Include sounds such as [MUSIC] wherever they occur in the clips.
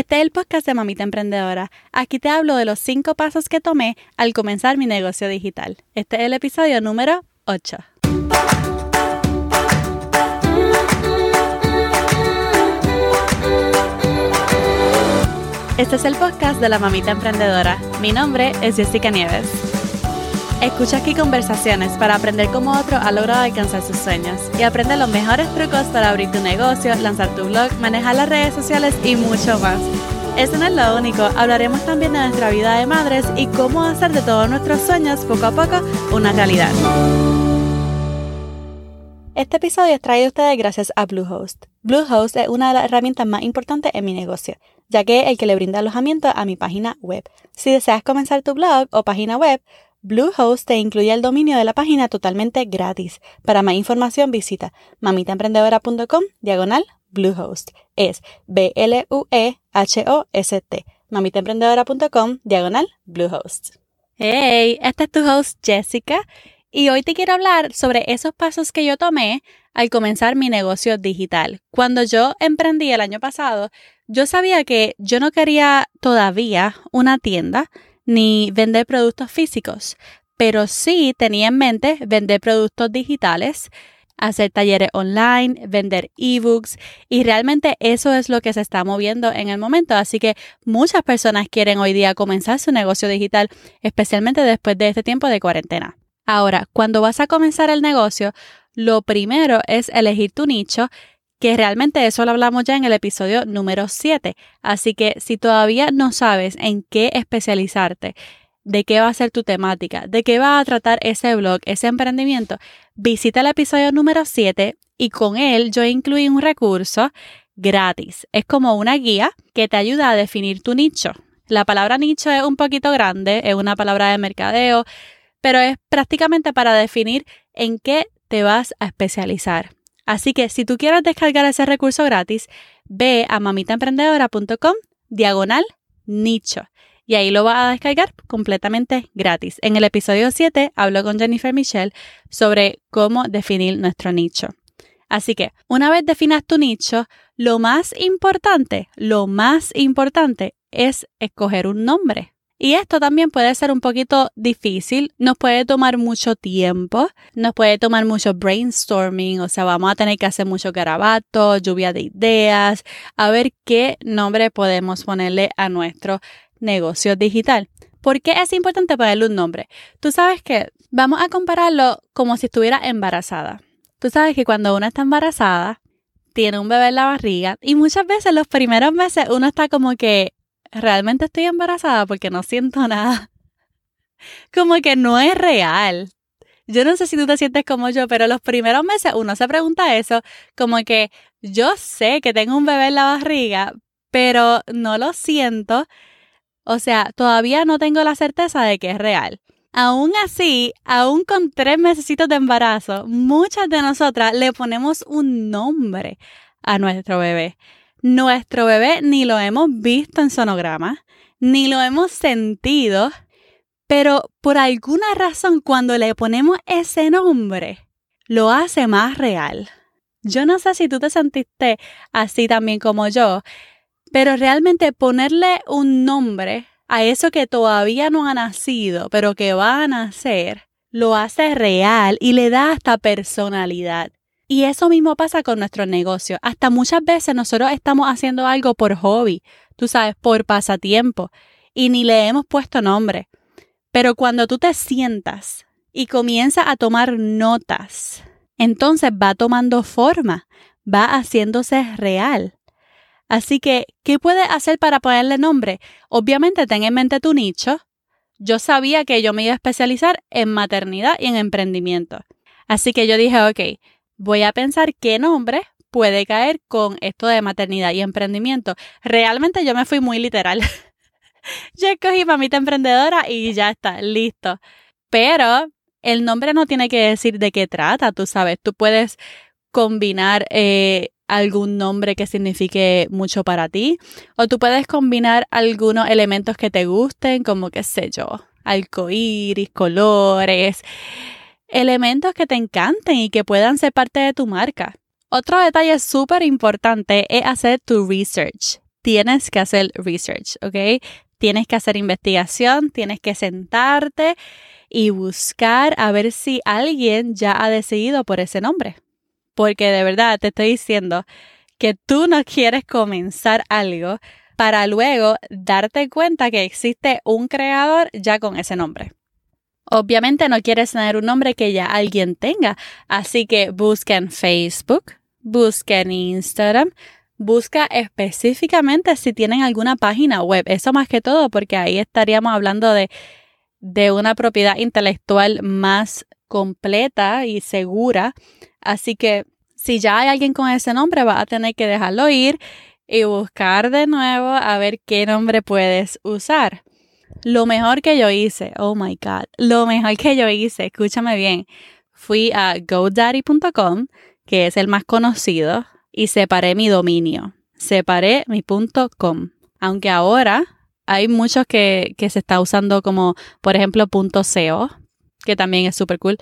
Este es el podcast de Mamita Emprendedora. Aquí te hablo de los cinco pasos que tomé al comenzar mi negocio digital. Este es el episodio número 8. Este es el podcast de la Mamita Emprendedora. Mi nombre es Jessica Nieves. Escucha aquí conversaciones para aprender cómo otro ha logrado alcanzar sus sueños y aprende los mejores trucos para abrir tu negocio, lanzar tu blog, manejar las redes sociales y mucho más. Eso no es lo único, hablaremos también de nuestra vida de madres y cómo hacer de todos nuestros sueños poco a poco una realidad. Este episodio es traído a ustedes gracias a Bluehost. Bluehost es una de las herramientas más importantes en mi negocio, ya que es el que le brinda alojamiento a mi página web. Si deseas comenzar tu blog o página web, Bluehost te incluye el dominio de la página totalmente gratis. Para más información visita mamitaemprendedora.com diagonal Bluehost. Es B-L-U-E-H-O-S-T. mamitaemprendedora.com diagonal Bluehost. Hey, esta es tu host Jessica y hoy te quiero hablar sobre esos pasos que yo tomé al comenzar mi negocio digital. Cuando yo emprendí el año pasado, yo sabía que yo no quería todavía una tienda ni vender productos físicos, pero sí tenía en mente vender productos digitales, hacer talleres online, vender ebooks y realmente eso es lo que se está moviendo en el momento. Así que muchas personas quieren hoy día comenzar su negocio digital, especialmente después de este tiempo de cuarentena. Ahora, cuando vas a comenzar el negocio, lo primero es elegir tu nicho que realmente eso lo hablamos ya en el episodio número 7. Así que si todavía no sabes en qué especializarte, de qué va a ser tu temática, de qué va a tratar ese blog, ese emprendimiento, visita el episodio número 7 y con él yo incluí un recurso gratis. Es como una guía que te ayuda a definir tu nicho. La palabra nicho es un poquito grande, es una palabra de mercadeo, pero es prácticamente para definir en qué te vas a especializar. Así que si tú quieres descargar ese recurso gratis, ve a mamitaemprendedora.com diagonal nicho y ahí lo vas a descargar completamente gratis. En el episodio 7 hablo con Jennifer Michelle sobre cómo definir nuestro nicho. Así que una vez definas tu nicho, lo más importante, lo más importante es escoger un nombre. Y esto también puede ser un poquito difícil, nos puede tomar mucho tiempo, nos puede tomar mucho brainstorming, o sea, vamos a tener que hacer mucho garabato, lluvia de ideas, a ver qué nombre podemos ponerle a nuestro negocio digital. ¿Por qué es importante ponerle un nombre? Tú sabes que vamos a compararlo como si estuviera embarazada. Tú sabes que cuando uno está embarazada, tiene un bebé en la barriga y muchas veces los primeros meses uno está como que realmente estoy embarazada porque no siento [LAUGHS] nada. Como que no es real. Yo no sé si tú te sientes como yo, pero los primeros meses uno se pregunta eso, como que yo sé que tengo un bebé en la barriga, pero no lo siento. O sea, todavía no tengo la certeza de que es real. Aún así, aún con tres meses de embarazo, muchas de nosotras le ponemos un nombre a nuestro bebé. Nuestro bebé ni lo hemos visto en sonograma, ni lo hemos sentido, pero por alguna razón cuando le ponemos ese nombre, lo hace más real. Yo no sé si tú te sentiste así también como yo, pero realmente ponerle un nombre a eso que todavía no ha nacido, pero que va a nacer, lo hace real y le da hasta personalidad. Y eso mismo pasa con nuestro negocio. Hasta muchas veces nosotros estamos haciendo algo por hobby, tú sabes, por pasatiempo, y ni le hemos puesto nombre. Pero cuando tú te sientas y comienzas a tomar notas, entonces va tomando forma, va haciéndose real. Así que, ¿qué puedes hacer para ponerle nombre? Obviamente ten en mente tu nicho. Yo sabía que yo me iba a especializar en maternidad y en emprendimiento. Así que yo dije, ok, voy a pensar qué nombre puede caer con esto de maternidad y emprendimiento. Realmente yo me fui muy literal. [LAUGHS] yo escogí mamita emprendedora y ya está, listo. Pero el nombre no tiene que decir de qué trata, tú sabes, tú puedes combinar eh, algún nombre que signifique mucho para ti o tú puedes combinar algunos elementos que te gusten, como qué sé yo, arcoíris, colores elementos que te encanten y que puedan ser parte de tu marca. Otro detalle súper importante es hacer tu research. tienes que hacer research, ¿ok? Tienes que hacer investigación, tienes que sentarte y buscar a ver si alguien ya ha decidido por ese nombre. Porque de verdad te estoy diciendo que tú no quieres comenzar algo para luego darte cuenta que existe un creador ya con ese nombre. Obviamente no quieres tener un nombre que ya alguien tenga, así que busca en Facebook, busca en Instagram, busca específicamente si tienen alguna página web. Eso más que todo porque ahí estaríamos hablando de, de una propiedad intelectual más completa y segura. Así que si ya hay alguien con ese nombre, vas a tener que dejarlo ir y buscar de nuevo a ver qué nombre puedes usar. Lo mejor que yo hice, oh my God, lo mejor que yo hice, escúchame bien, fui a godaddy.com, que es el más conocido, y separé mi dominio. Separé mi .com. Aunque ahora hay muchos que, que se está usando como, por ejemplo, .co, que también es súper cool.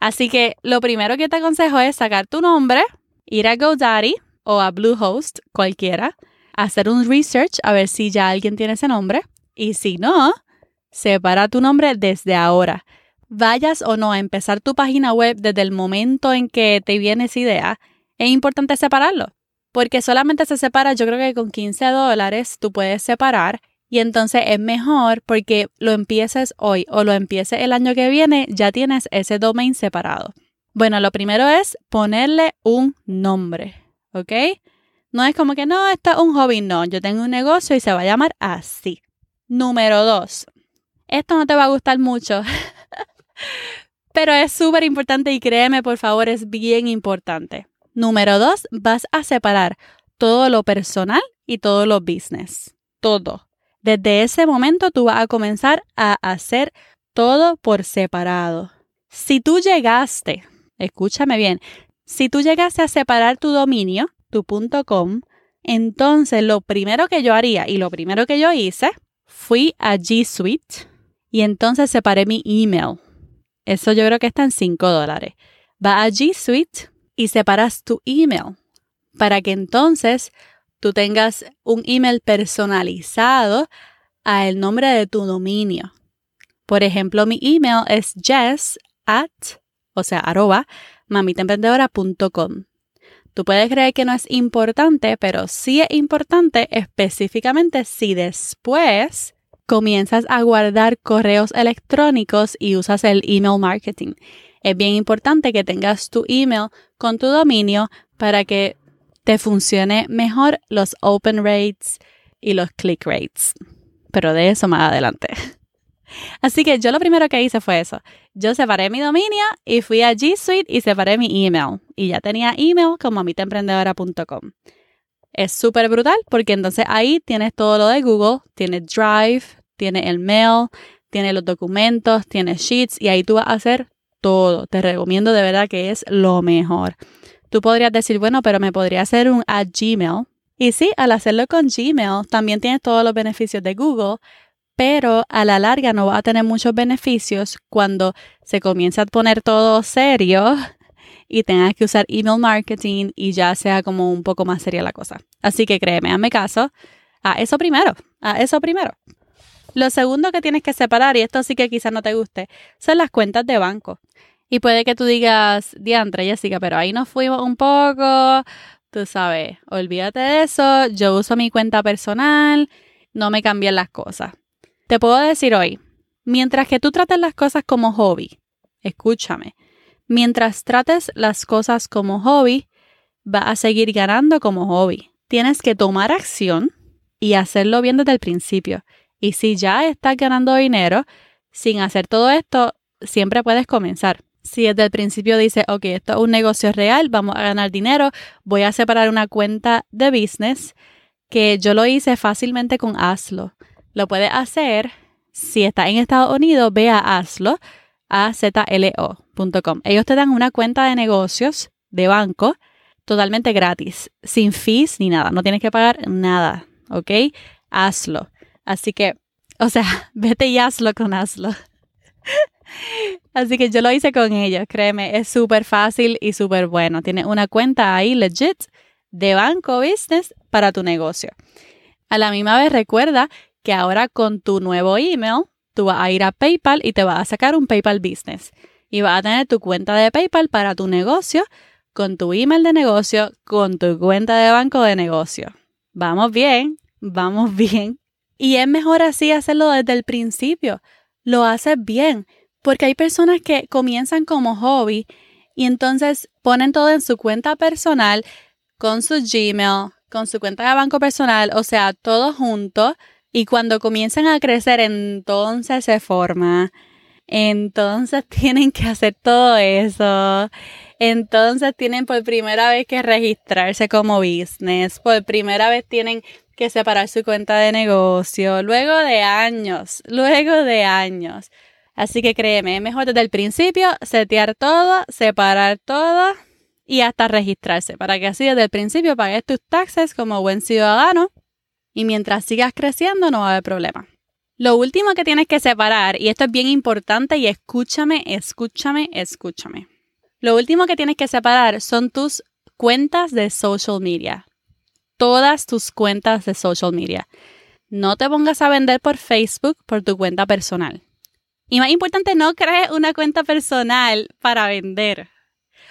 Así que lo primero que te aconsejo es sacar tu nombre, ir a GoDaddy o a Bluehost, cualquiera, hacer un research a ver si ya alguien tiene ese nombre. Y si no, separa tu nombre desde ahora. Vayas o no a empezar tu página web desde el momento en que te viene esa idea, es importante separarlo. Porque solamente se separa, yo creo que con 15 dólares tú puedes separar y entonces es mejor porque lo empieces hoy o lo empieces el año que viene, ya tienes ese domain separado. Bueno, lo primero es ponerle un nombre, ¿ok? No es como que no, esto es un hobby, no, yo tengo un negocio y se va a llamar así. Número dos, esto no te va a gustar mucho, [LAUGHS] pero es súper importante y créeme, por favor, es bien importante. Número dos, vas a separar todo lo personal y todo lo business. Todo. Desde ese momento tú vas a comenzar a hacer todo por separado. Si tú llegaste, escúchame bien, si tú llegaste a separar tu dominio, tu .com, entonces lo primero que yo haría y lo primero que yo hice, fui a G Suite y entonces separé mi email. Eso yo creo que está en 5 dólares. Va a G Suite y separas tu email para que entonces tú tengas un email personalizado al nombre de tu dominio. Por ejemplo, mi email es jess at, o sea, arroba, mamitaemprendedora.com. Tú puedes creer que no es importante, pero sí es importante específicamente si después comienzas a guardar correos electrónicos y usas el email marketing. Es bien importante que tengas tu email con tu dominio para que te funcione mejor los open rates y los click rates. Pero de eso más adelante. [LAUGHS] Así que yo lo primero que hice fue eso. Yo separé mi dominio y fui a G Suite y separé mi email. Y ya tenía email como mitaemprendedora.com. Es súper brutal porque entonces ahí tienes todo lo de Google, tienes Drive, tienes el mail, tienes los documentos, tienes sheets y ahí tú vas a hacer todo. Te recomiendo de verdad que es lo mejor. Tú podrías decir, bueno, pero me podría hacer un at Gmail. Y sí, al hacerlo con Gmail también tienes todos los beneficios de Google, pero a la larga no va a tener muchos beneficios cuando se comienza a poner todo serio [LAUGHS] y tengas que usar email marketing y ya sea como un poco más seria la cosa. Así que créeme, hazme caso a eso primero, a eso primero. Lo segundo que tienes que separar, y esto sí que quizás no te guste, son las cuentas de banco. Y puede que tú digas, diantre, Jessica, pero ahí nos fuimos un poco, tú sabes, olvídate de eso, yo uso mi cuenta personal, no me cambien las cosas. Te puedo decir hoy, mientras que tú trates las cosas como hobby, escúchame, mientras trates las cosas como hobby, va a seguir ganando como hobby. Tienes que tomar acción y hacerlo bien desde el principio. Y si ya estás ganando dinero, sin hacer todo esto, siempre puedes comenzar. Si desde el principio dices, ok, esto es un negocio real, vamos a ganar dinero, voy a separar una cuenta de business, que yo lo hice fácilmente con Hazlo. Lo puedes hacer si estás en Estados Unidos, ve a Hazlo, azlo.com. Ellos te dan una cuenta de negocios de banco totalmente gratis, sin fees ni nada, no tienes que pagar nada, ¿ok? Hazlo. Así que, o sea, [LAUGHS] vete y hazlo con Hazlo. [LAUGHS] Así que yo lo hice con ellos, créeme, es súper fácil y súper bueno. Tienes una cuenta ahí legit de banco business para tu negocio. A la misma vez recuerda que ahora con tu nuevo email, tú vas a ir a PayPal y te vas a sacar un PayPal Business. Y vas a tener tu cuenta de PayPal para tu negocio, con tu email de negocio, con tu cuenta de banco de negocio. Vamos bien, vamos bien. Y es mejor así hacerlo desde el principio. Lo haces bien, porque hay personas que comienzan como hobby y entonces ponen todo en su cuenta personal, con su Gmail, con su cuenta de banco personal, o sea, todo junto. Y cuando comienzan a crecer, entonces se forma. Entonces [LAUGHS] tienen que hacer todo eso. Entonces tienen por primera vez que registrarse como business. Por primera vez tienen que separar su cuenta de negocio. Luego de años, luego de años. Así que créeme, es mejor desde el principio setear todo, separar todo y hasta registrarse para que así desde el principio pagues tus taxes como buen ciudadano y mientras sigas creciendo no va a haber problema. Lo último que tienes que separar, y esto es bien importante y escúchame, escúchame, escúchame. Lo último que tienes que separar son tus cuentas de social media. Todas tus cuentas de social media. No te pongas a vender por Facebook por tu cuenta personal. Y más importante, no crees una cuenta personal para vender.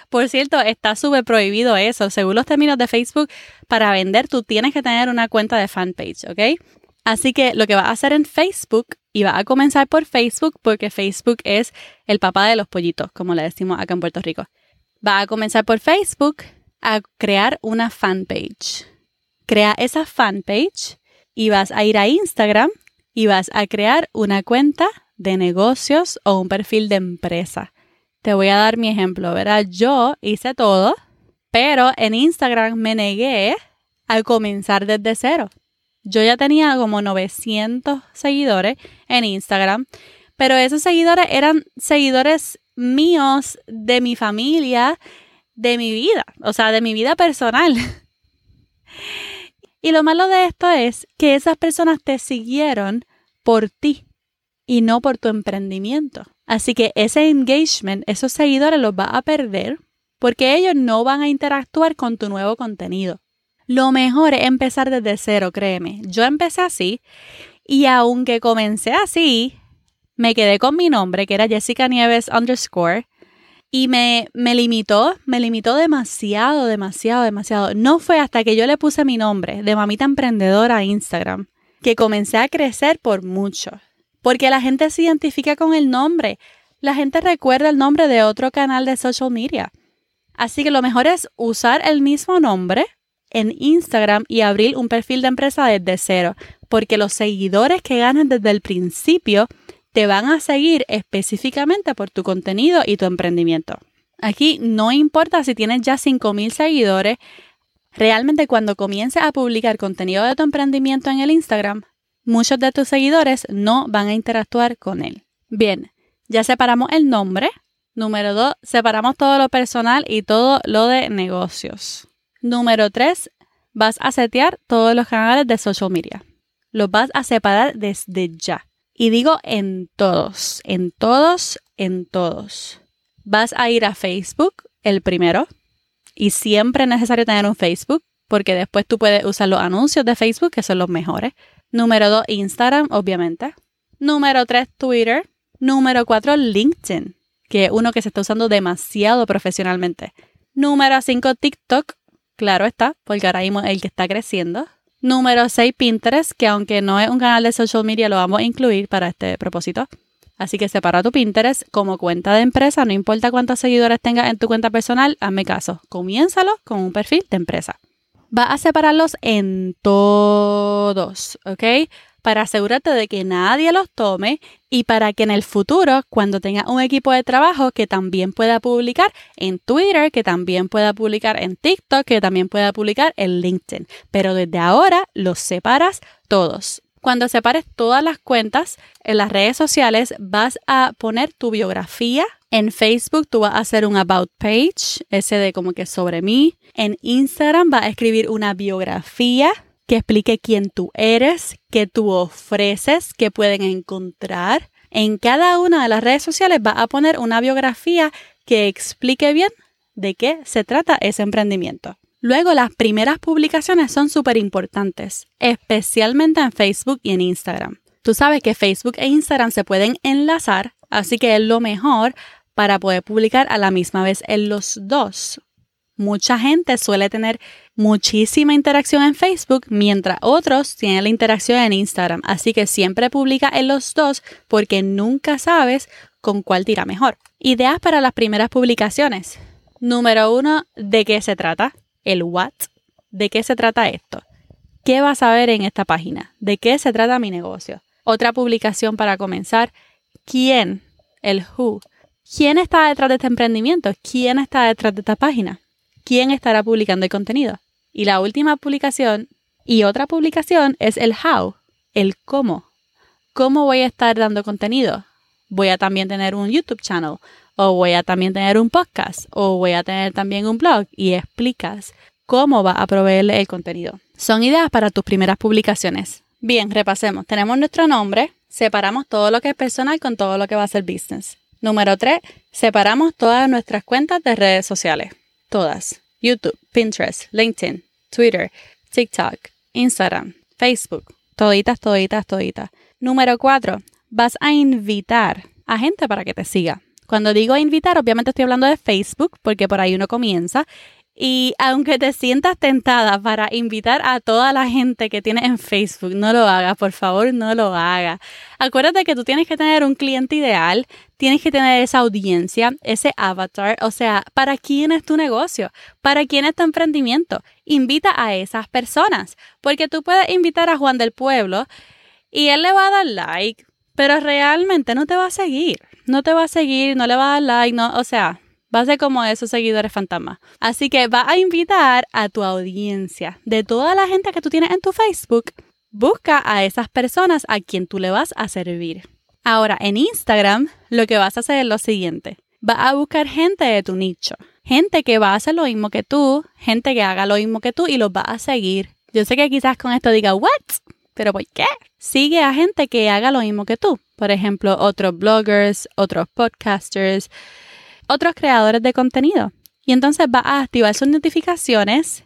Por cierto, está súper prohibido eso. Según los términos de Facebook, para vender tú tienes que tener una cuenta de fanpage, ¿ok? Así que lo que vas a hacer en Facebook, y vas a comenzar por Facebook porque Facebook es el papá de los pollitos, como le decimos acá en Puerto Rico. Va a comenzar por Facebook a crear una fanpage. Crea esa fanpage y vas a ir a Instagram y vas a crear una cuenta de negocios o un perfil de empresa. Te voy a dar mi ejemplo, ¿verdad? Yo hice todo, pero en Instagram me negué a comenzar desde cero. Yo ya tenía como 900 seguidores en Instagram, pero esos seguidores eran seguidores míos de mi familia, de mi vida, o sea, de mi vida personal. [LAUGHS] Y lo malo de esto es que esas personas te siguieron por ti y no por tu emprendimiento. Así que ese engagement, esos seguidores los vas a perder porque ellos no van a interactuar con tu nuevo contenido. Lo mejor es empezar desde cero, créeme. Yo empecé así y aunque comencé así, me quedé con mi nombre, que era Jessica Nieves underscore, y me, me limitó, me limitó demasiado, demasiado, demasiado. No fue hasta que yo le puse mi nombre de mamita emprendedora a Instagram que comencé a crecer por mucho porque la gente se identifica con el nombre. La gente recuerda el nombre de otro canal de social media. Así que lo mejor es usar el mismo nombre en Instagram y abrir un perfil de empresa desde cero, porque los seguidores que ganan desde el principio te van a seguir específicamente por tu contenido y tu emprendimiento. Aquí no importa si tienes ya 5.000 seguidores, realmente cuando comiences a publicar contenido de tu emprendimiento en el Instagram, muchos de tus seguidores no van a interactuar con él. Bien, ya separamos el nombre. Número dos, separamos todo lo personal y todo lo de negocios. Número tres, vas a setear todos los canales de social media. Los vas a separar desde ya. Y digo en todos, en todos, en todos. Vas a ir a Facebook, el primero. Y siempre es necesario tener un Facebook, porque después tú puedes usar los anuncios de Facebook, que son los mejores. Número 2, Instagram, obviamente. Número 3, Twitter. Número 4, LinkedIn, que es uno que se está usando demasiado profesionalmente. Número 5, TikTok. Claro está, porque ahora mismo es el que está creciendo. Número 6, Pinterest, que aunque no es un canal de social media, lo vamos a incluir para este propósito. Así que separa tu Pinterest como cuenta de empresa, no importa cuántos seguidores tengas en tu cuenta personal, hazme caso, comiénzalo con un perfil de empresa va a separarlos en todos, ¿ok? Para asegurarte de que nadie los tome y para que en el futuro, cuando tengas un equipo de trabajo que también pueda publicar en Twitter, que también pueda publicar en TikTok, que también pueda publicar en LinkedIn. Pero desde ahora los separas todos. Cuando separes todas las cuentas en las redes sociales, vas a poner tu biografía. En Facebook tú vas a hacer un About Page, ese de como que sobre mí. En Instagram vas a escribir una biografía que explique quién tú eres, qué tú ofreces, qué pueden encontrar. En cada una de las redes sociales vas a poner una biografía que explique bien de qué se trata ese emprendimiento. Luego, las primeras publicaciones son súper importantes, especialmente en Facebook y en Instagram. Tú sabes que Facebook e Instagram se pueden enlazar, así que es lo mejor para poder publicar a la misma vez en los dos. Mucha gente suele tener muchísima interacción en Facebook, mientras otros tienen la interacción en Instagram. Así que siempre publica en los dos porque nunca sabes con cuál tira mejor. Ideas para las primeras publicaciones. Número uno, ¿de qué se trata? El what. ¿De qué se trata esto? ¿Qué vas a ver en esta página? ¿De qué se trata mi negocio? Otra publicación para comenzar. ¿Quién? El who. ¿Quién está detrás de este emprendimiento? ¿Quién está detrás de esta página? ¿Quién estará publicando el contenido? Y la última publicación y otra publicación es el how, el cómo. ¿Cómo voy a estar dando contenido? Voy a también tener un YouTube channel, o voy a también tener un podcast, o voy a tener también un blog y explicas cómo va a proveerle el contenido. Son ideas para tus primeras publicaciones. Bien, repasemos. Tenemos nuestro nombre, separamos todo lo que es personal con todo lo que va a ser business. Número 3, separamos todas nuestras cuentas de redes sociales. Todas. YouTube, Pinterest, LinkedIn, Twitter, TikTok, Instagram, Facebook. Toditas, toditas, toditas. Número 4, vas a invitar a gente para que te siga. Cuando digo invitar, obviamente estoy hablando de Facebook, porque por ahí uno comienza. Y aunque te sientas tentada para invitar a toda la gente que tienes en Facebook, no lo hagas, por favor, no lo hagas. Acuérdate que tú tienes que tener un cliente ideal, tienes que tener esa audiencia, ese avatar, o sea, ¿para quién es tu negocio? ¿Para quién es tu emprendimiento? Invita a esas personas, porque tú puedes invitar a Juan del Pueblo y él le va a dar like, pero realmente no te va a seguir, no te va a seguir, no le va a dar like, no, o sea, va a ser como esos seguidores fantasmas. Así que va a invitar a tu audiencia de toda la gente que tú tienes en tu Facebook. Busca a esas personas a quien tú le vas a servir. Ahora, en Instagram, lo que vas a hacer es lo siguiente. Vas a buscar gente de tu nicho. Gente que va a hacer lo mismo que tú, gente que haga lo mismo que tú y los va a seguir. Yo sé que quizás con esto diga, ¿what? ¿Pero por qué? Sigue a gente que haga lo mismo que tú. Por ejemplo, otros bloggers, otros podcasters, otros creadores de contenido. Y entonces vas a activar sus notificaciones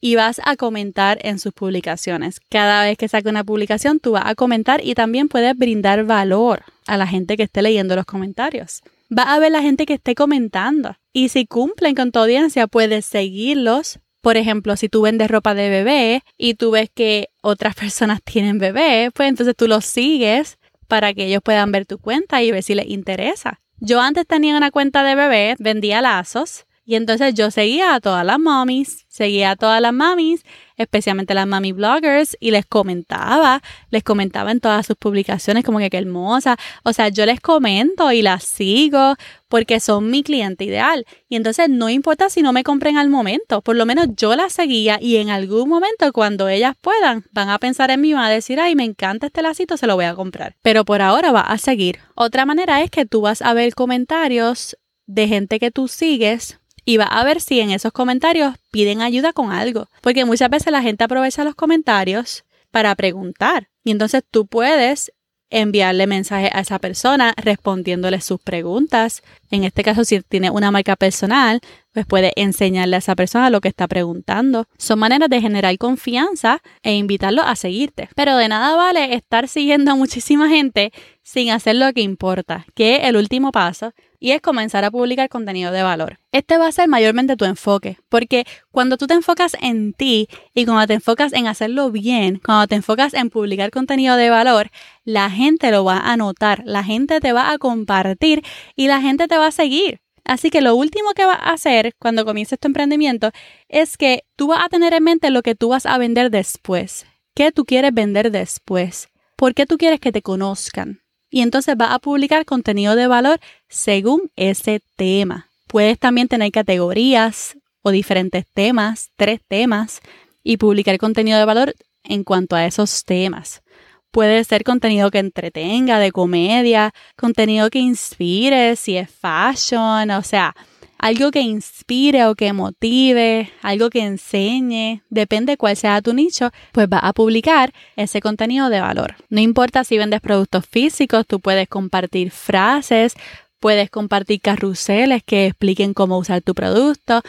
y vas a comentar en sus publicaciones. Cada vez que saque una publicación, tú vas a comentar y también puedes brindar valor a la gente que esté leyendo los comentarios. Va a ver la gente que esté comentando. Y si cumplen con tu audiencia, puedes seguirlos por ejemplo, si tú vendes ropa de bebé y tú ves que otras [LAUGHS] personas tienen bebé, pues entonces tú los sigues para que ellos puedan ver tu cuenta y ver si les interesa. Yo antes tenía una cuenta de bebé, vendía lazos y entonces yo seguía a todas las mommies, seguía a todas las mamis, especialmente las mami bloggers, y les comentaba, les comentaba en todas sus publicaciones como que qué hermosa. O sea, yo les comento y las sigo porque son mi cliente ideal. Y entonces no importa si no me compren al momento, por lo menos yo las seguía y en algún momento cuando ellas puedan van a pensar en mí, van a decir, ay, me encanta este lacito, se lo voy a comprar. Pero por ahora va a seguir. Otra manera es que tú vas a ver comentarios de gente que tú sigues y va a ver si en esos comentarios piden ayuda con algo. Porque muchas veces la gente aprovecha los comentarios para preguntar. Y entonces tú puedes enviarle mensaje a esa persona respondiéndole sus preguntas. En este caso, si tiene una marca personal, pues puede enseñarle a esa persona lo que está preguntando. Son maneras de generar confianza e invitarlo a seguirte. Pero de nada vale estar siguiendo a muchísima gente sin hacer lo que importa, que es el último paso, y es comenzar a publicar contenido de valor. Este va a ser mayormente tu enfoque, porque cuando tú te enfocas en ti y cuando te enfocas en hacerlo bien, cuando te enfocas en publicar contenido de valor, la gente lo va a notar, la gente te va a compartir y la gente te va a seguir. Así que lo último que vas a hacer cuando comiences tu emprendimiento es que tú vas a tener en mente lo que tú vas a vender después. ¿Qué tú quieres vender después? ¿Por qué tú quieres que te conozcan? Y entonces vas a publicar contenido de valor según ese tema. Puedes también tener categorías o diferentes temas, tres temas, y publicar contenido de valor en cuanto a esos temas. Puede ser contenido que entretenga, de comedia, contenido que inspire, si es fashion, o sea, algo que inspire o que motive, algo que enseñe, depende cuál sea tu nicho, pues va a publicar ese contenido de valor. No importa si vendes productos físicos, tú puedes compartir frases, puedes compartir carruseles que expliquen cómo usar tu producto,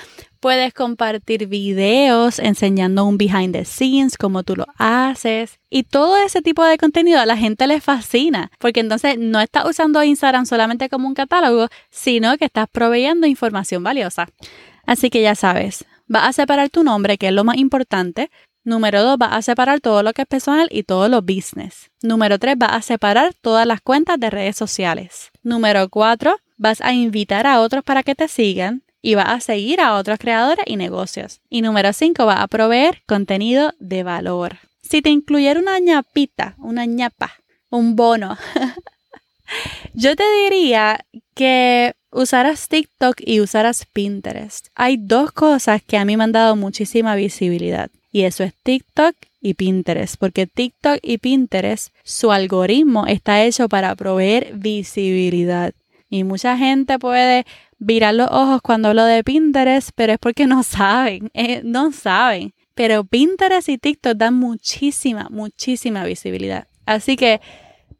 Puedes compartir videos enseñando un behind the scenes, cómo tú lo haces. Y todo ese tipo de contenido a la gente le fascina, porque entonces no estás usando Instagram solamente como un catálogo, sino que estás proveyendo información valiosa. Así que ya sabes, vas a separar tu nombre, que es lo más importante. Número dos, vas a separar todo lo que es personal y todo lo business. Número tres, vas a separar todas las cuentas de redes sociales. Número cuatro, vas a invitar a otros para que te sigan y va a seguir a otros creadores y negocios. Y número 5, va a proveer contenido de valor. Si te incluyera una ñapita, una ñapa, un bono, [LAUGHS] yo te diría que usaras TikTok y usaras Pinterest. Hay dos cosas que a mí me han dado muchísima visibilidad. Y eso es TikTok y Pinterest, porque TikTok y Pinterest, su algoritmo está hecho para proveer visibilidad. Y mucha gente puede virar los ojos cuando hablo de Pinterest, pero es porque no [LAUGHS] saben, eh, no saben. Pero Pinterest y TikTok dan muchísima, muchísima visibilidad. Así que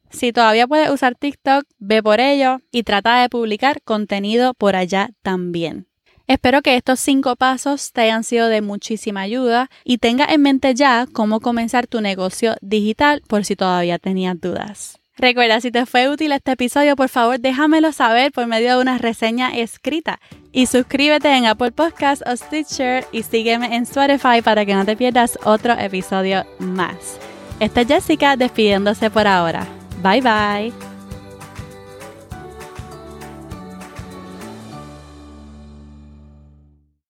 si todavía puedes usar TikTok, ve por ello y trata de publicar contenido por allá también. Espero que estos cinco pasos te hayan sido de muchísima ayuda y tenga en mente ya cómo comenzar tu negocio digital por si todavía tenías dudas. Recuerda, si te fue útil este episodio, por favor déjamelo saber por medio de una reseña escrita. Y suscríbete en Apple Podcasts o Stitcher y sígueme en Spotify para que no te pierdas otro episodio más. Esta es Jessica despidiéndose por ahora. Bye bye.